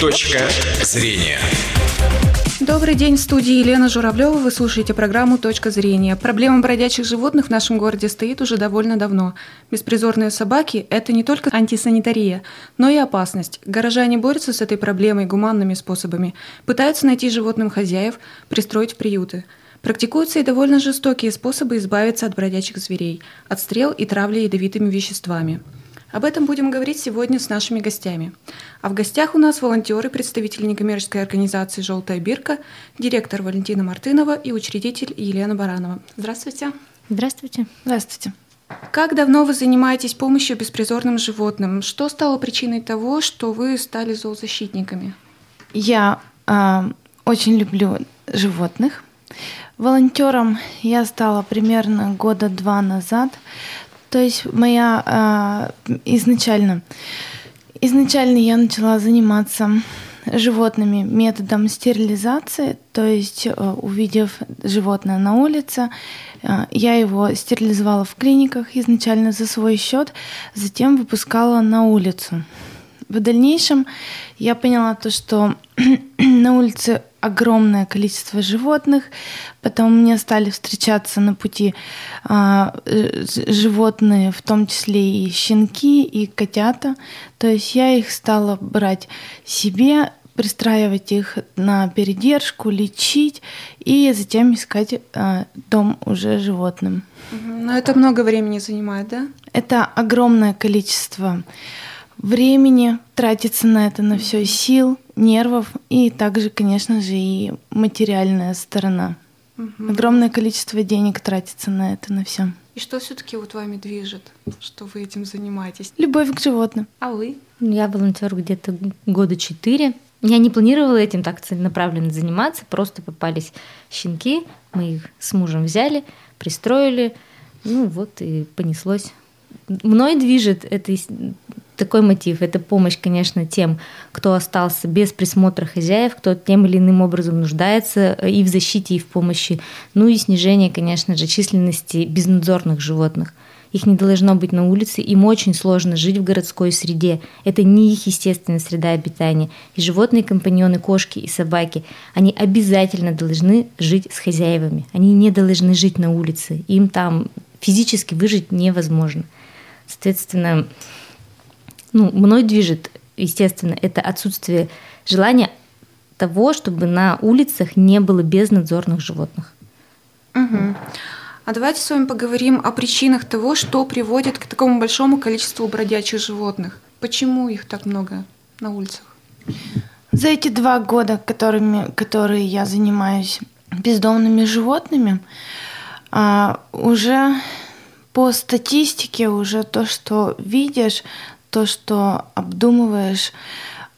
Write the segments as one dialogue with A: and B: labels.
A: Точка зрения.
B: Добрый день, в студии Елена Журавлева. Вы слушаете программу «Точка зрения». Проблема бродячих животных в нашем городе стоит уже довольно давно. Беспризорные собаки – это не только антисанитария, но и опасность. Горожане борются с этой проблемой гуманными способами, пытаются найти животным хозяев, пристроить в приюты. Практикуются и довольно жестокие способы избавиться от бродячих зверей – отстрел и травля ядовитыми веществами – об этом будем говорить сегодня с нашими гостями. А в гостях у нас волонтеры, представители некоммерческой организации «Желтая бирка», директор Валентина Мартынова и учредитель Елена Баранова. Здравствуйте.
C: Здравствуйте.
B: Здравствуйте. Как давно вы занимаетесь помощью беспризорным животным? Что стало причиной того, что вы стали зоозащитниками?
C: Я э, очень люблю животных. Волонтером я стала примерно года два назад. То есть моя э, изначально, изначально я начала заниматься животными методом стерилизации, то есть э, увидев животное на улице, э, я его стерилизовала в клиниках изначально за свой счет, затем выпускала на улицу. В дальнейшем я поняла то, что на улице огромное количество животных. Потом мне стали встречаться на пути а, животные, в том числе и щенки, и котята. То есть я их стала брать себе, пристраивать их на передержку, лечить и затем искать а, дом уже животным.
B: Но это много времени занимает, да?
C: Это огромное количество времени тратится на это, на все сил, нервов и также, конечно же, и материальная сторона. Угу. Огромное количество денег тратится на это, на все.
B: И что все-таки вот вами движет, что вы этим занимаетесь?
C: Любовь к животным.
B: А вы?
D: Я волонтер где-то года четыре. Я не планировала этим так целенаправленно заниматься, просто попались щенки, мы их с мужем взяли, пристроили, ну вот и понеслось. Мной движет это такой мотив. Это помощь, конечно, тем, кто остался без присмотра хозяев, кто тем или иным образом нуждается э, и в защите, и в помощи. Ну и снижение, конечно же, численности безнадзорных животных. Их не должно быть на улице, им очень сложно жить в городской среде. Это не их естественная среда обитания. И животные компаньоны, кошки и собаки, они обязательно должны жить с хозяевами. Они не должны жить на улице. Им там физически выжить невозможно. Соответственно, ну, мной движет, естественно, это отсутствие желания того, чтобы на улицах не было безнадзорных животных.
B: Угу. А давайте с вами поговорим о причинах того, что приводит к такому большому количеству бродячих животных. Почему их так много на улицах?
C: За эти два года, которыми, которые я занимаюсь бездомными животными, а, уже по статистике, уже то, что видишь, то, что обдумываешь.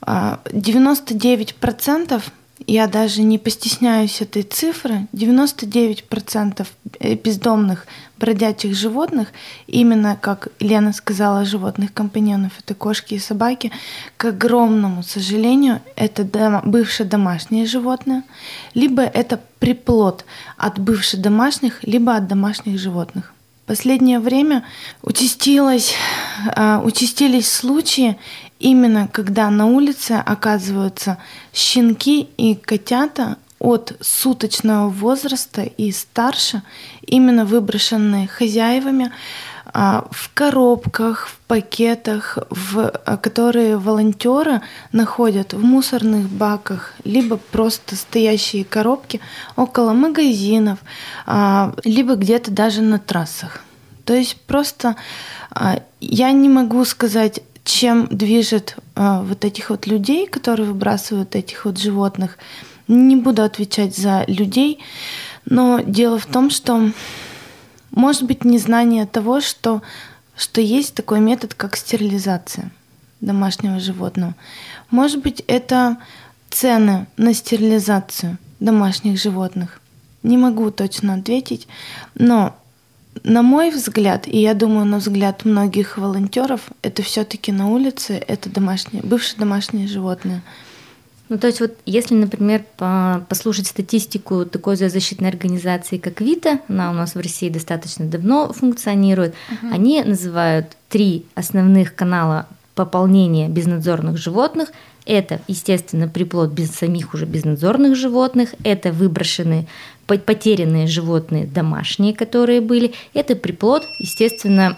C: 99% а, я даже не постесняюсь этой цифры, 99% бездомных бродячих животных, именно, как Лена сказала, животных компаньонов, это кошки и собаки, к огромному сожалению, это дома, бывшее домашнее животное, либо это приплод от бывших домашних, либо от домашних животных последнее время участилось, а, участились случаи, именно когда на улице оказываются щенки и котята от суточного возраста и старше, именно выброшенные хозяевами в коробках, в пакетах, в, а, которые волонтеры находят в мусорных баках, либо просто стоящие коробки около магазинов, а, либо где-то даже на трассах. То есть просто я не могу сказать, чем движет вот этих вот людей, которые выбрасывают этих вот животных. Не буду отвечать за людей, но дело в том, что может быть, незнание того, что, что есть такой метод, как стерилизация домашнего животного. Может быть, это цены на стерилизацию домашних животных. Не могу точно ответить, но на мой взгляд, и я думаю, на взгляд многих волонтеров, это все-таки на улице, это домашние, бывшие домашние животные.
D: Ну, то есть вот если, например, послушать статистику такой защитной организации, как ВИТА, она у нас в России достаточно давно функционирует, угу. они называют три основных канала пополнение безнадзорных животных, это, естественно, приплод без самих уже безнадзорных животных, это выброшенные, потерянные животные домашние, которые были, это приплод, естественно,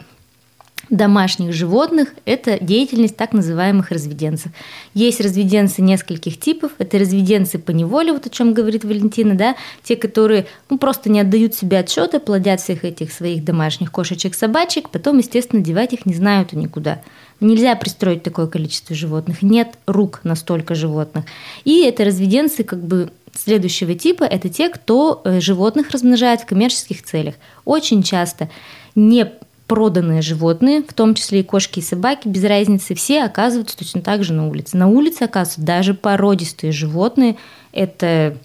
D: домашних животных – это деятельность так называемых разведенцев. Есть разведенцы нескольких типов. Это разведенцы по неволе, вот о чем говорит Валентина, да, те, которые ну, просто не отдают себе отчета, плодят всех этих своих домашних кошечек, собачек, потом, естественно, девать их не знают никуда. Нельзя пристроить такое количество животных, нет рук на столько животных. И это разведенцы как бы следующего типа, это те, кто э, животных размножает в коммерческих целях. Очень часто не проданные животные, в том числе и кошки и собаки, без разницы, все оказываются точно так же на улице. На улице оказываются даже породистые животные. Это,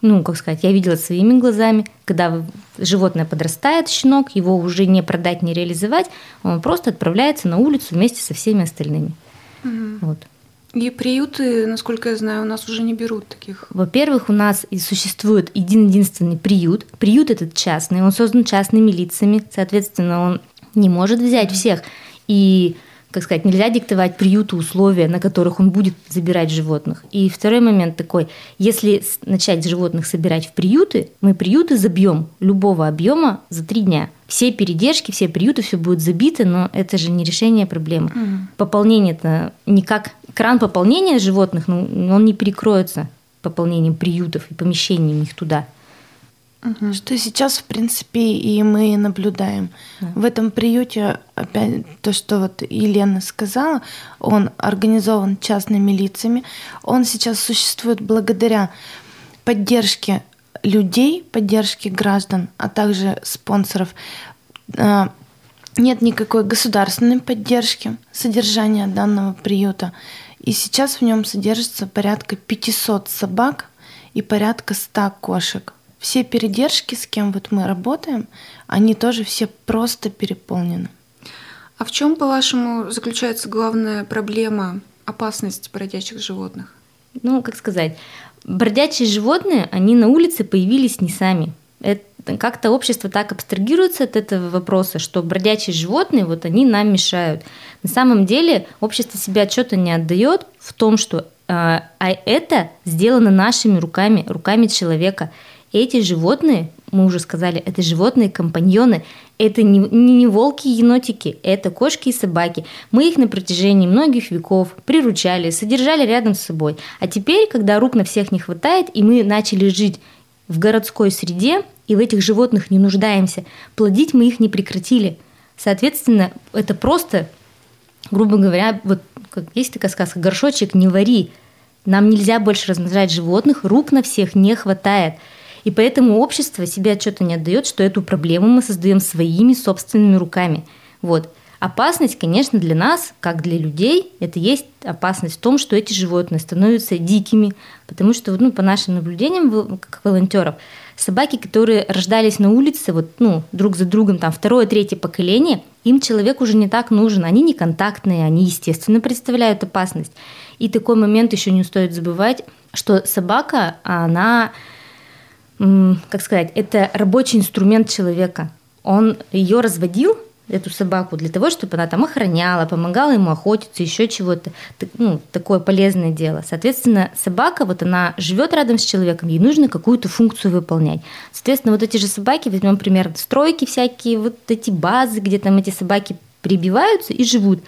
D: ну, как сказать, я видела своими глазами, когда животное подрастает, щенок, его уже не продать, не реализовать, он просто отправляется на улицу вместе со всеми остальными.
B: Угу. Вот. И приюты, насколько я знаю, у нас уже не берут таких.
D: Во-первых, у нас и существует один-единственный приют. Приют этот частный, он создан частными лицами, соответственно, он не может взять всех. И, как сказать, нельзя диктовать приюту условия, на которых он будет забирать животных. И второй момент такой, если начать животных собирать в приюты, мы приюты забьем любого объема за три дня. Все передержки, все приюты, все будет забито, но это же не решение проблемы. Угу. Пополнение это никак кран пополнения животных, ну, он не перекроется пополнением приютов и помещением их туда.
C: Угу. Что сейчас, в принципе, и мы наблюдаем. Да. В этом приюте, опять то, что вот Елена сказала, он организован частными лицами. Он сейчас существует благодаря поддержке людей, поддержке граждан, а также спонсоров. А, нет никакой государственной поддержки содержания данного приюта. И сейчас в нем содержится порядка 500 собак и порядка 100 кошек все передержки, с кем вот мы работаем, они тоже все просто переполнены.
B: А в чем, по-вашему, заключается главная проблема, опасность бродячих животных?
D: Ну, как сказать, бродячие животные, они на улице появились не сами. Это как-то общество так абстрагируется от этого вопроса, что бродячие животные, вот они нам мешают. На самом деле общество себе отчета не отдает в том, что а, а это сделано нашими руками, руками человека. Эти животные, мы уже сказали, это животные-компаньоны, это не, не, волки и енотики, это кошки и собаки. Мы их на протяжении многих веков приручали, содержали рядом с собой. А теперь, когда рук на всех не хватает, и мы начали жить в городской среде, и в этих животных не нуждаемся, плодить мы их не прекратили. Соответственно, это просто, грубо говоря, вот как есть такая сказка, горшочек не вари. Нам нельзя больше размножать животных, рук на всех не хватает. И поэтому общество себе отчета не отдает, что эту проблему мы создаем своими собственными руками. Вот. Опасность, конечно, для нас, как для людей, это есть опасность в том, что эти животные становятся дикими, потому что, ну, по нашим наблюдениям, как волонтеров, собаки, которые рождались на улице, вот, ну, друг за другом, там, второе, третье поколение, им человек уже не так нужен, они не контактные, они, естественно, представляют опасность. И такой момент еще не стоит забывать, что собака, она как сказать, это рабочий инструмент человека. Он ее разводил, эту собаку, для того, чтобы она там охраняла, помогала ему охотиться, еще чего-то, ну, такое полезное дело. Соответственно, собака, вот она живет рядом с человеком, ей нужно какую-то функцию выполнять. Соответственно, вот эти же собаки, возьмем пример, стройки всякие, вот эти базы, где там эти собаки прибиваются и живут.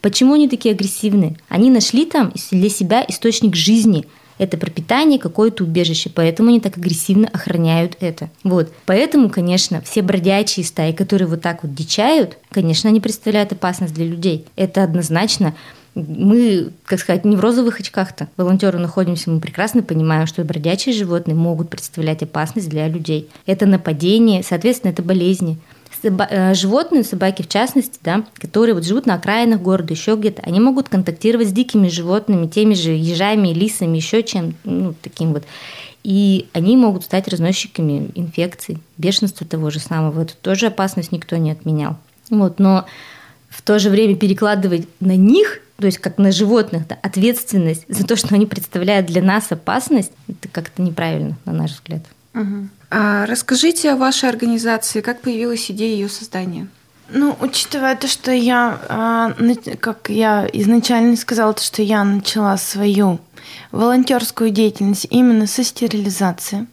D: Почему они такие агрессивные? Они нашли там для себя источник жизни – это пропитание, какое-то убежище, поэтому они так агрессивно охраняют это. Вот. Поэтому, конечно, все бродячие стаи, которые вот так вот дичают, конечно, они представляют опасность для людей. Это однозначно мы, как сказать, не в розовых очках-то. Волонтеры находимся, мы прекрасно понимаем, что бродячие животные могут представлять опасность для людей. Это нападение, соответственно, это болезни. Э, животные, собаки в частности, да, которые вот живут на окраинах города, еще где-то, они могут контактировать с дикими животными, теми же ежами, лисами, еще чем, ну, таким вот. И они могут стать разносчиками инфекций, бешенства того же самого. Это тоже опасность никто не отменял. Вот, но в то же время перекладывать на них, то есть как на животных, да, ответственность за то, что они представляют для нас опасность, это как-то неправильно, на наш взгляд.
B: Угу. А расскажите о вашей организации, как появилась идея ее создания?
C: Ну, учитывая то, что я, а, как я изначально сказала, то, что я начала свою волонтерскую деятельность именно со стерилизации,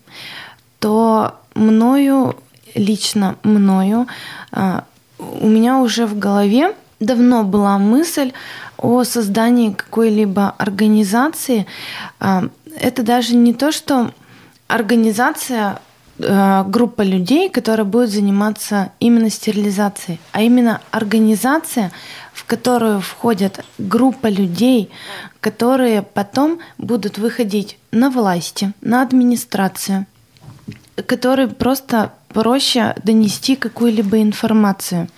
C: то мною, лично мною, а, у меня уже в голове давно была мысль о создании какой-либо организации. Это даже не то, что организация группа людей, которая будет заниматься именно стерилизацией, а именно организация, в которую входят группа людей, которые потом будут выходить на власти, на администрацию, которые просто проще донести какую-либо информацию.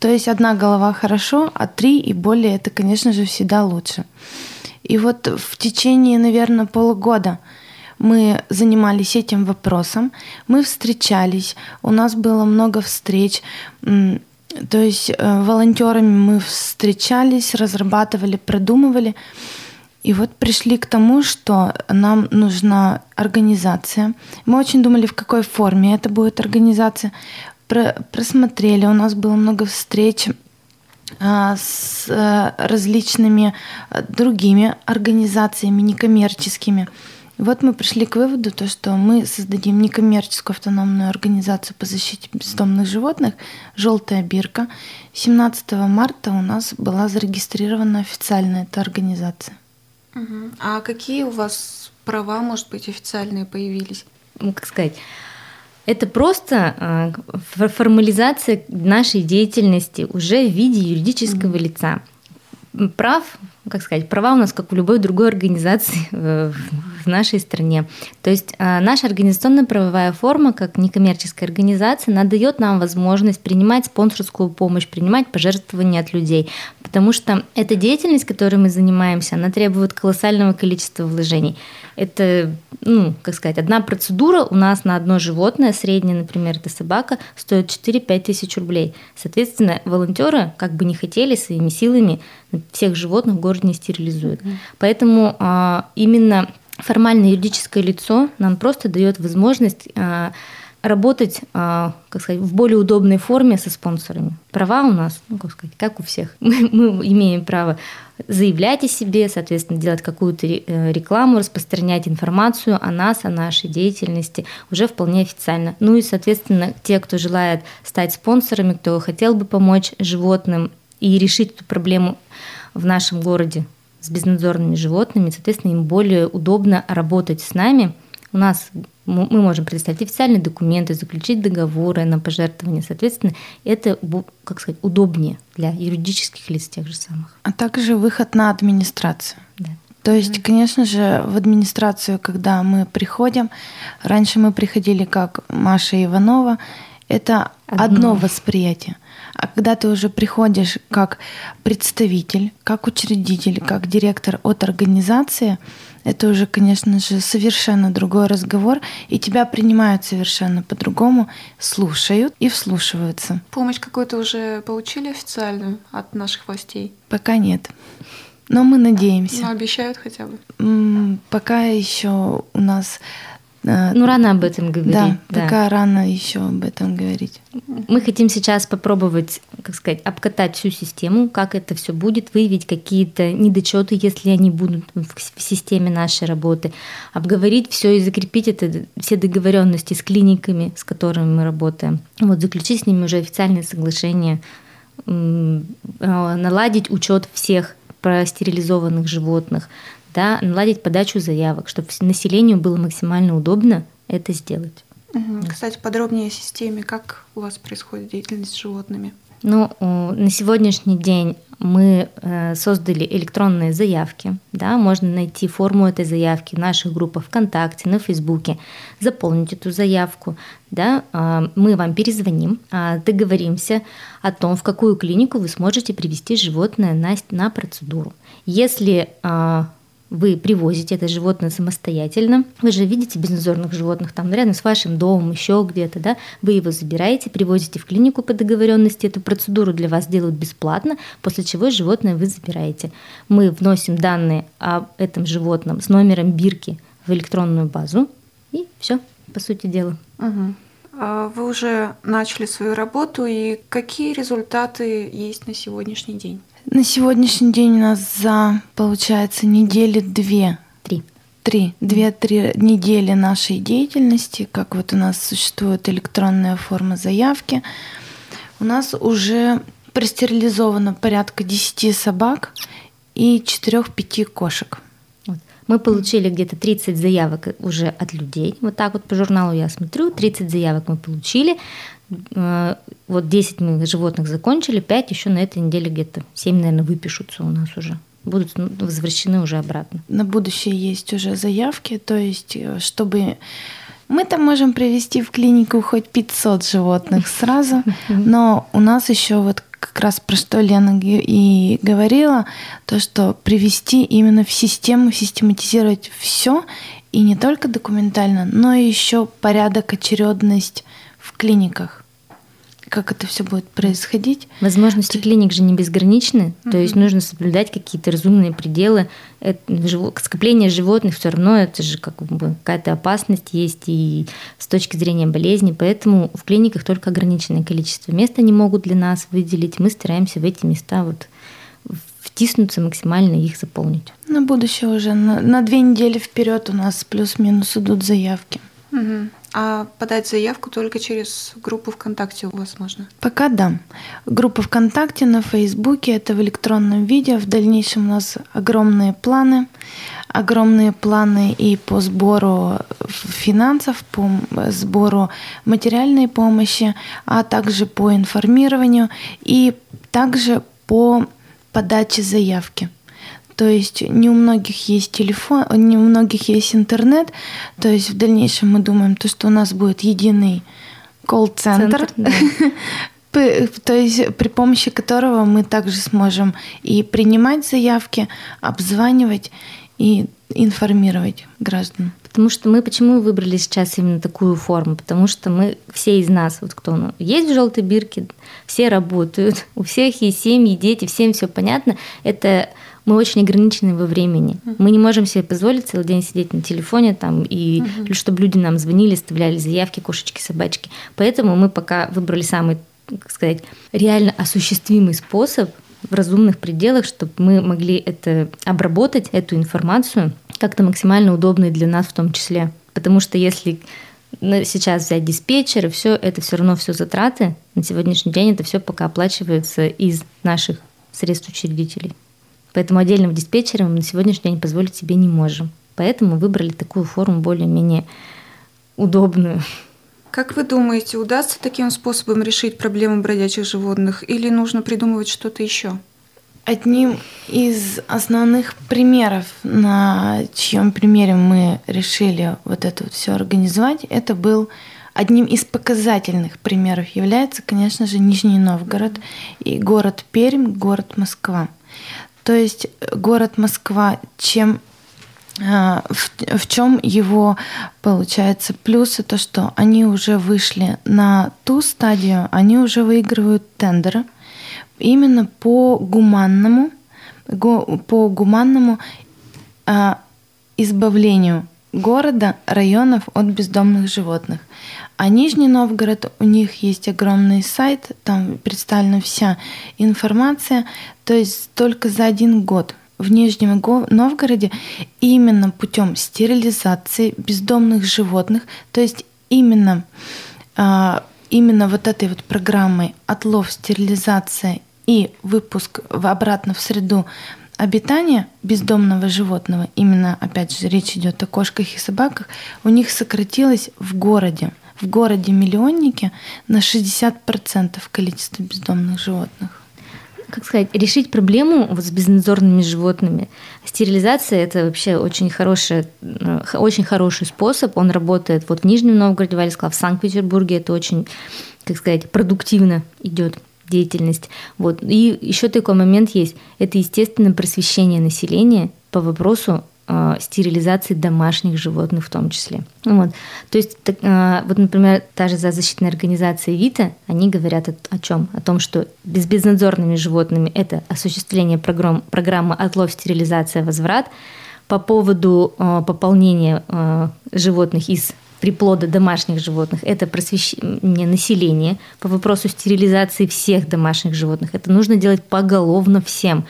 C: То есть одна голова хорошо, а три и более это, конечно же, всегда лучше. И вот в течение, наверное, полугода мы занимались этим вопросом, мы встречались, у нас было много встреч, то есть э, волонтерами мы встречались, разрабатывали, продумывали. И вот пришли к тому, что нам нужна организация. Мы очень думали, в какой форме это будет организация. Про, просмотрели, у нас было много встреч а, с а, различными а, другими организациями некоммерческими. И вот мы пришли к выводу, то, что мы создадим некоммерческую автономную организацию по защите бездомных животных «Желтая бирка». 17 марта у нас была зарегистрирована официально эта организация.
B: Угу. А какие у вас права, может быть, официальные появились?
D: Ну, как сказать, это просто а, формализация нашей деятельности уже в виде юридического mm лица. Прав, как сказать, права у нас, как у любой другой организации в нашей стране. То есть а, наша организационно-правовая форма, как некоммерческая организация, она дает нам возможность принимать спонсорскую помощь, принимать пожертвования от людей, потому что эта деятельность, которой мы занимаемся, она требует колоссального количества вложений. Это, ну, как сказать, одна процедура у нас на одно животное, средняя, например, это собака, стоит 4-5 тысяч рублей. Соответственно, волонтеры, как бы не хотели, своими силами всех животных в городе не стерилизуют. Mm-hmm. Поэтому а, именно формальное юридическое лицо нам просто дает возможность а, работать, а, как сказать, в более удобной форме со спонсорами. Права у нас, ну, как сказать, как у всех. Мы, мы имеем право заявлять о себе, соответственно, делать какую-то э, рекламу, распространять информацию о нас, о нашей деятельности уже вполне официально. Ну и, соответственно, те, кто желает стать спонсорами, кто хотел бы помочь животным и решить эту проблему в нашем городе с безнадзорными животными, соответственно, им более удобно работать с нами. У нас мы можем предоставить официальные документы, заключить договоры на пожертвование. Соответственно, это, как сказать, удобнее для юридических лиц тех же самых.
C: А также выход на администрацию.
D: Да.
C: То есть, конечно же, в администрацию, когда мы приходим, раньше мы приходили как Маша Иванова, это одно, одно восприятие. А когда ты уже приходишь как представитель, как учредитель, как директор от организации, это уже, конечно же, совершенно другой разговор, и тебя принимают совершенно по-другому, слушают и вслушиваются.
B: Помощь какую-то уже получили официальную от наших властей?
C: Пока нет. Но мы надеемся.
B: Но обещают хотя бы?
C: Пока еще у нас
D: ну, рано об этом говорить.
C: Да, да, пока рано еще об этом говорить.
D: Мы хотим сейчас попробовать, как сказать, обкатать всю систему, как это все будет, выявить какие-то недочеты, если они будут в системе нашей работы, обговорить все и закрепить это, все договоренности с клиниками, с которыми мы работаем. Вот заключить с ними уже официальное соглашение, э, наладить учет всех простерилизованных животных, да, наладить подачу заявок, чтобы населению было максимально удобно это сделать.
B: Угу. Кстати, подробнее о системе, как у вас происходит деятельность с животными?
D: Ну, на сегодняшний день мы э, создали электронные заявки. Да, можно найти форму этой заявки в наших группах ВКонтакте, на Фейсбуке, заполнить эту заявку. Да, а, мы вам перезвоним, а, договоримся о том, в какую клинику вы сможете привести животное на, на процедуру. Если а, вы привозите это животное самостоятельно, вы же видите безнадзорных животных там рядом с вашим домом, еще где-то, да, вы его забираете, привозите в клинику по договоренности, эту процедуру для вас делают бесплатно, после чего животное вы забираете. Мы вносим данные об этом животном с номером бирки в электронную базу, и все, по сути дела.
B: Угу. Вы уже начали свою работу, и какие результаты есть на сегодняшний день?
C: На сегодняшний день у нас за, получается, недели две.
D: Три.
C: Три. Две-три недели нашей деятельности, как вот у нас существует электронная форма заявки. У нас уже простерилизовано порядка 10 собак и 4-5 кошек.
D: Мы получили где-то 30 заявок уже от людей. Вот так вот по журналу я смотрю, 30 заявок мы получили. Э, вот 10 мы животных закончили, 5 еще на этой неделе где-то, 7, наверное, выпишутся у нас уже будут возвращены уже обратно.
C: На будущее есть уже заявки, то есть э, чтобы мы там можем привести в клинику хоть 500 животных сразу, но у нас еще вот как раз про что Лена и говорила, то, что привести именно в систему, систематизировать все, и не только документально, но еще порядок, очередность клиниках как это все будет происходить.
D: Возможности то... клиник же не безграничны, угу. то есть нужно соблюдать какие-то разумные пределы. Это, скопление животных все равно это же как бы какая-то опасность есть и с точки зрения болезни, поэтому в клиниках только ограниченное количество мест они могут для нас выделить. Мы стараемся в эти места вот втиснуться максимально их заполнить.
C: На будущее уже на, на две недели вперед у нас плюс-минус идут заявки.
B: Угу. А подать заявку только через группу ВКонтакте у вас можно?
C: Пока да. Группа ВКонтакте, на Фейсбуке, это в электронном виде. В дальнейшем у нас огромные планы. Огромные планы и по сбору финансов, по сбору материальной помощи, а также по информированию и также по подаче заявки. То есть не у многих есть телефон, не у многих есть интернет. То есть в дальнейшем мы думаем, то, что у нас будет единый колл-центр, да. то есть при помощи которого мы также сможем и принимать заявки, обзванивать и информировать граждан.
D: Потому что мы почему выбрали сейчас именно такую форму? Потому что мы все из нас, вот кто ну, есть в желтой бирке, все работают, у всех есть семьи, дети, всем все понятно. Это мы очень ограничены во времени. Uh-huh. Мы не можем себе позволить целый день сидеть на телефоне там и uh-huh. чтобы люди нам звонили, оставляли заявки, кошечки, собачки. Поэтому мы пока выбрали самый, как сказать, реально осуществимый способ в разумных пределах, чтобы мы могли это обработать, эту информацию как-то максимально удобно для нас в том числе. Потому что если сейчас взять диспетчер, и все, это все равно все затраты. На сегодняшний день это все пока оплачивается из наших средств учредителей. Поэтому отдельного диспетчера мы на сегодняшний день позволить себе не можем. Поэтому выбрали такую форму более-менее удобную.
B: Как вы думаете, удастся таким способом решить проблему бродячих животных или нужно придумывать что-то еще?
C: Одним из основных примеров, на чьем примере мы решили вот это вот все организовать, это был одним из показательных примеров является, конечно же, Нижний Новгород и город Пермь, город Москва. То есть город Москва, чем а, в, в чем его получается плюсы, то что они уже вышли на ту стадию, они уже выигрывают тендеры именно по гуманному, по гуманному а, избавлению города, районов от бездомных животных. А Нижний Новгород, у них есть огромный сайт, там представлена вся информация. То есть только за один год в Нижнем Новгороде именно путем стерилизации бездомных животных, то есть именно, а, именно вот этой вот программой отлов, стерилизация и выпуск обратно в среду обитания бездомного животного, именно, опять же, речь идет о кошках и собаках, у них сократилось в городе, в городе-миллионнике на 60% количество бездомных животных
D: как сказать, решить проблему вот с безнадзорными животными. Стерилизация – это вообще очень хороший, э, очень хороший способ. Он работает вот в Нижнем Новгороде, Валя сказала, в Санкт-Петербурге это очень, как сказать, продуктивно идет деятельность. Вот. И еще такой момент есть. Это, естественно, просвещение населения по вопросу э, стерилизации домашних животных в том числе. Вот. То есть, так, э, вот, например, та же защитная организация ВИТА, они говорят о, о чем? О том, что без безнадзорными животными это осуществление программ, программы отлов, стерилизация, возврат. По поводу э, пополнения э, животных из приплода домашних животных – это просвещение населения по вопросу стерилизации всех домашних животных. Это нужно делать поголовно всем.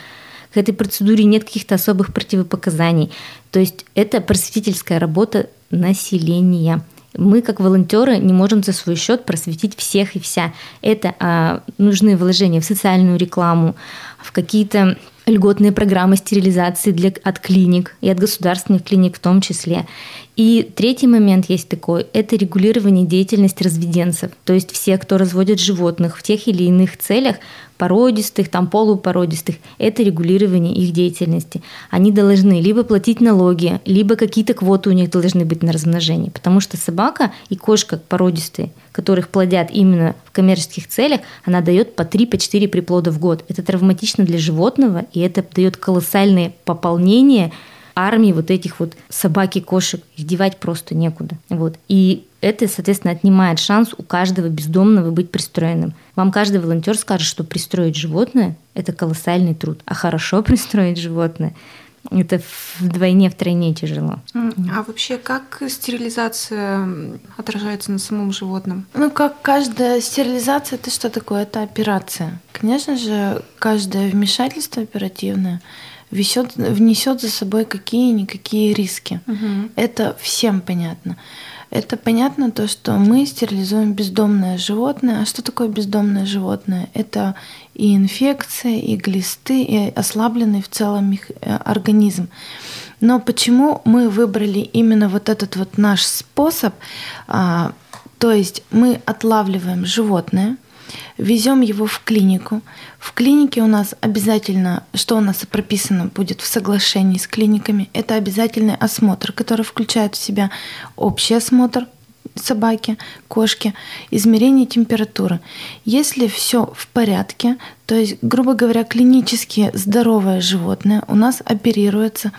D: К этой процедуре нет каких-то особых противопоказаний. То есть это просветительская работа населения. Мы, как волонтеры, не можем за свой счет просветить всех и вся. Это а, нужны вложения в социальную рекламу, в какие-то льготные программы стерилизации для, от клиник и от государственных клиник в том числе. И третий момент есть такой – это регулирование деятельности разведенцев. То есть все, кто разводит животных в тех или иных целях, породистых, там полупородистых, это регулирование их деятельности. Они должны либо платить налоги, либо какие-то квоты у них должны быть на размножение. Потому что собака и кошка породистые, которых плодят именно в коммерческих целях, она дает по 3-4 по 4 приплода в год. Это травматично для животного, и это дает колоссальное пополнение – армии вот этих вот собак и кошек. Их девать просто некуда. Вот. И это, соответственно, отнимает шанс у каждого бездомного быть пристроенным. Вам каждый волонтер скажет, что пристроить животное – это колоссальный труд, а хорошо пристроить животное это вдвойне, втройне тяжело.
B: А вообще, как стерилизация отражается на самом животном?
C: Ну, как каждая стерилизация, это что такое? Это операция. Конечно же, каждое вмешательство оперативное внесет, внесет за собой какие-никакие риски. Угу. Это всем понятно. Это понятно то, что мы стерилизуем бездомное животное. А что такое бездомное животное? Это и инфекция, и глисты, и ослабленный в целом э, организм. Но почему мы выбрали именно вот этот вот наш способ? А, то есть мы отлавливаем животное, везем его в клинику. В клинике у нас обязательно, что у нас прописано будет в соглашении с клиниками, это обязательный осмотр, который включает в себя общий осмотр собаки, кошки, измерение температуры. Если все в порядке, то есть, грубо говоря, клинически здоровое животное у нас оперируется,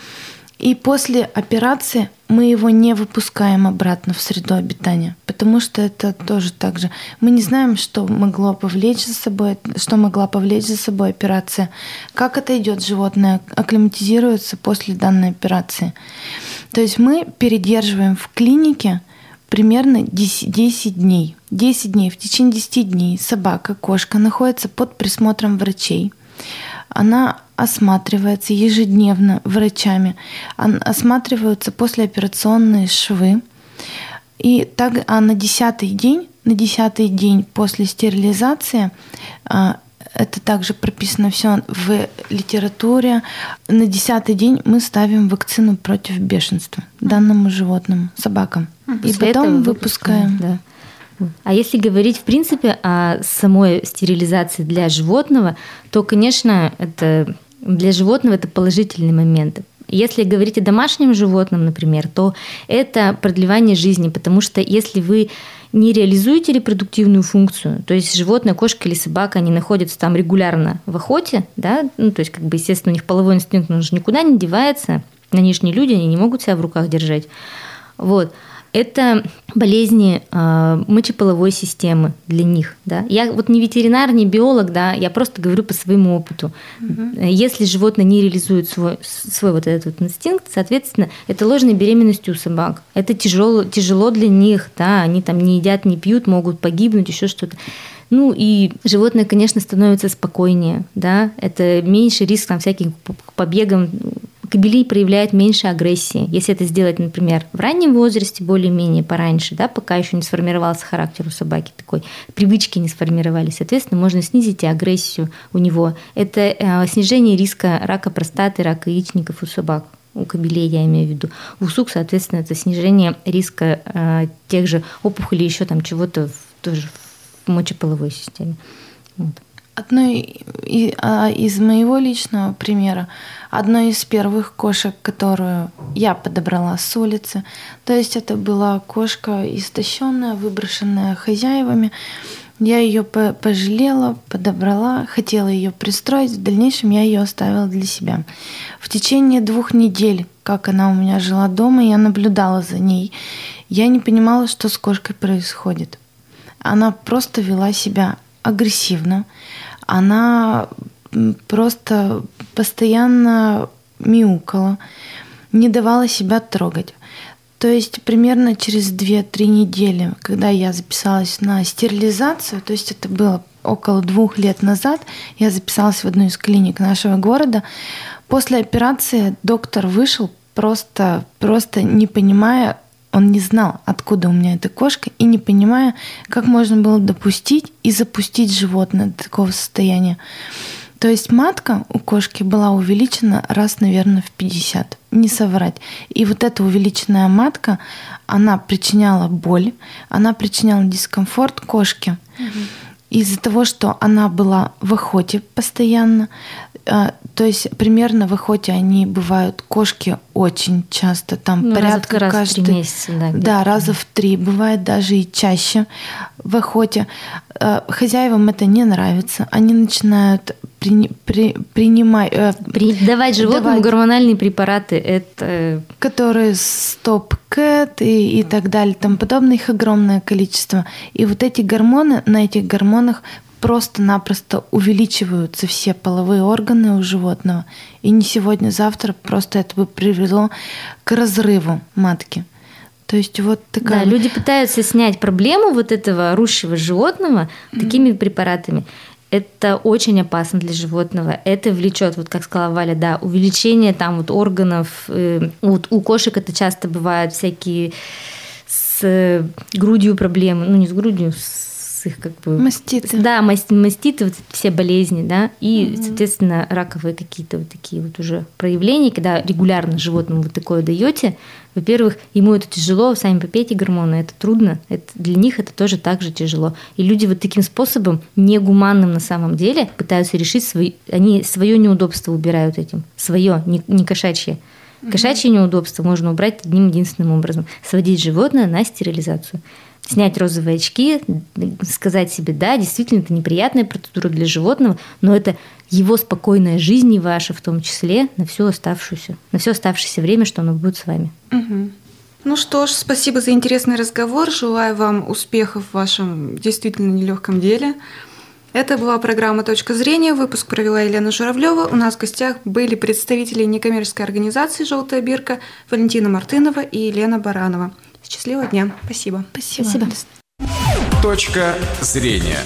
C: и после операции мы его не выпускаем обратно в среду обитания, потому что это тоже так же. Мы не знаем, что могло повлечь за собой, что могла повлечь за собой операция, как это идет животное, акклиматизируется после данной операции. То есть мы передерживаем в клинике примерно 10, 10 дней. 10 дней. В течение 10 дней собака, кошка находится под присмотром врачей. Она осматривается ежедневно врачами, осматриваются послеоперационные швы. И так, а на десятый день, на десятый день после стерилизации, а, это также прописано все в литературе. На десятый день мы ставим вакцину против бешенства данному животному, собакам.
D: И потом выпускаем. Да. А если говорить, в принципе, о самой стерилизации для животного, то, конечно, это для животного это положительный момент. Если говорить о домашнем животном, например, то это продлевание жизни, потому что если вы не реализуете репродуктивную функцию, то есть животное, кошка или собака, они находятся там регулярно в охоте, да, ну, то есть, как бы, естественно, у них половой инстинкт, он же никуда не девается, на нижние люди, они не могут себя в руках держать. Вот это болезни э, мочеполовой системы для них. Да? Я вот не ветеринар, не биолог, да, я просто говорю по своему опыту. Угу. Если животное не реализует свой, свой вот этот вот инстинкт, соответственно, это ложная беременность у собак. Это тяжело, тяжело для них, да, они там не едят, не пьют, могут погибнуть, еще что-то. Ну и животное, конечно, становится спокойнее, да, это меньше риск там всяких побегам кобели проявляет меньше агрессии. Если это сделать, например, в раннем возрасте, более-менее пораньше, да, пока еще не сформировался характер у собаки такой, привычки не сформировались, соответственно, можно снизить и агрессию у него. Это э, снижение риска рака простаты, рака яичников у собак у кобелей, я имею в виду. У сук, соответственно, это снижение риска э, тех же опухолей, еще там чего-то тоже в мочеполовой системе. Вот.
C: Одной а, из моего личного примера, одной из первых кошек, которую я подобрала с улицы. То есть это была кошка истощенная, выброшенная хозяевами. Я ее пожалела, подобрала, хотела ее пристроить. В дальнейшем я ее оставила для себя. В течение двух недель, как она у меня жила дома, я наблюдала за ней. Я не понимала, что с кошкой происходит. Она просто вела себя агрессивно она просто постоянно мяукала, не давала себя трогать. То есть примерно через 2-3 недели, когда я записалась на стерилизацию, то есть это было около двух лет назад, я записалась в одну из клиник нашего города. После операции доктор вышел просто, просто не понимая, он не знал, откуда у меня эта кошка, и не понимая, как можно было допустить и запустить животное до такого состояния. То есть матка у кошки была увеличена раз, наверное, в 50. Не соврать. И вот эта увеличенная матка, она причиняла боль, она причиняла дискомфорт кошке. Угу. Из-за того, что она была в охоте постоянно, а, то есть примерно в охоте они бывают кошки очень часто, там ну, порядка
D: раз
C: каждый,
D: в три месяца, да,
C: да, раза в три, бывает даже и чаще в охоте. А, хозяевам это не нравится, они начинают при, при, принимать, э,
D: давать животным давать, гормональные препараты, это
C: которые стоп-кэт и, и так далее, там подобное их огромное количество. И вот эти гормоны на этих гормонах просто-напросто увеличиваются все половые органы у животного. И не сегодня-завтра просто это бы привело к разрыву матки. То есть вот такая...
D: Да, люди пытаются снять проблему вот этого рущего животного mm-hmm. такими препаратами. Это очень опасно для животного. Это влечет, вот как сказала Валя, да, увеличение там вот органов. Э, вот у кошек это часто бывают всякие с грудью проблемы, ну не с грудью, с их как бы...
C: Маститы.
D: Да, маститы, вот все болезни, да, и, угу. соответственно, раковые какие-то вот такие вот уже проявления, когда регулярно животному вот такое даете, во-первых, ему это тяжело, сами попейте гормоны, это трудно, это, для них это тоже так же тяжело. И люди вот таким способом, негуманным на самом деле, пытаются решить свои, они свое неудобство убирают этим, свое, не, не кошачье. Кошачье неудобство можно убрать одним единственным образом – сводить животное на стерилизацию снять розовые очки, сказать себе, да, действительно, это неприятная процедура для животного, но это его спокойная жизнь и ваша в том числе на всю оставшуюся, на все оставшееся время, что оно будет с вами.
B: Угу. Ну что ж, спасибо за интересный разговор. Желаю вам успехов в вашем действительно нелегком деле. Это была программа «Точка зрения». Выпуск провела Елена Журавлева. У нас в гостях были представители некоммерческой организации «Желтая бирка» Валентина Мартынова и Елена Баранова. Счастливого дня. Спасибо.
C: Спасибо. Спасибо.
A: Точка зрения.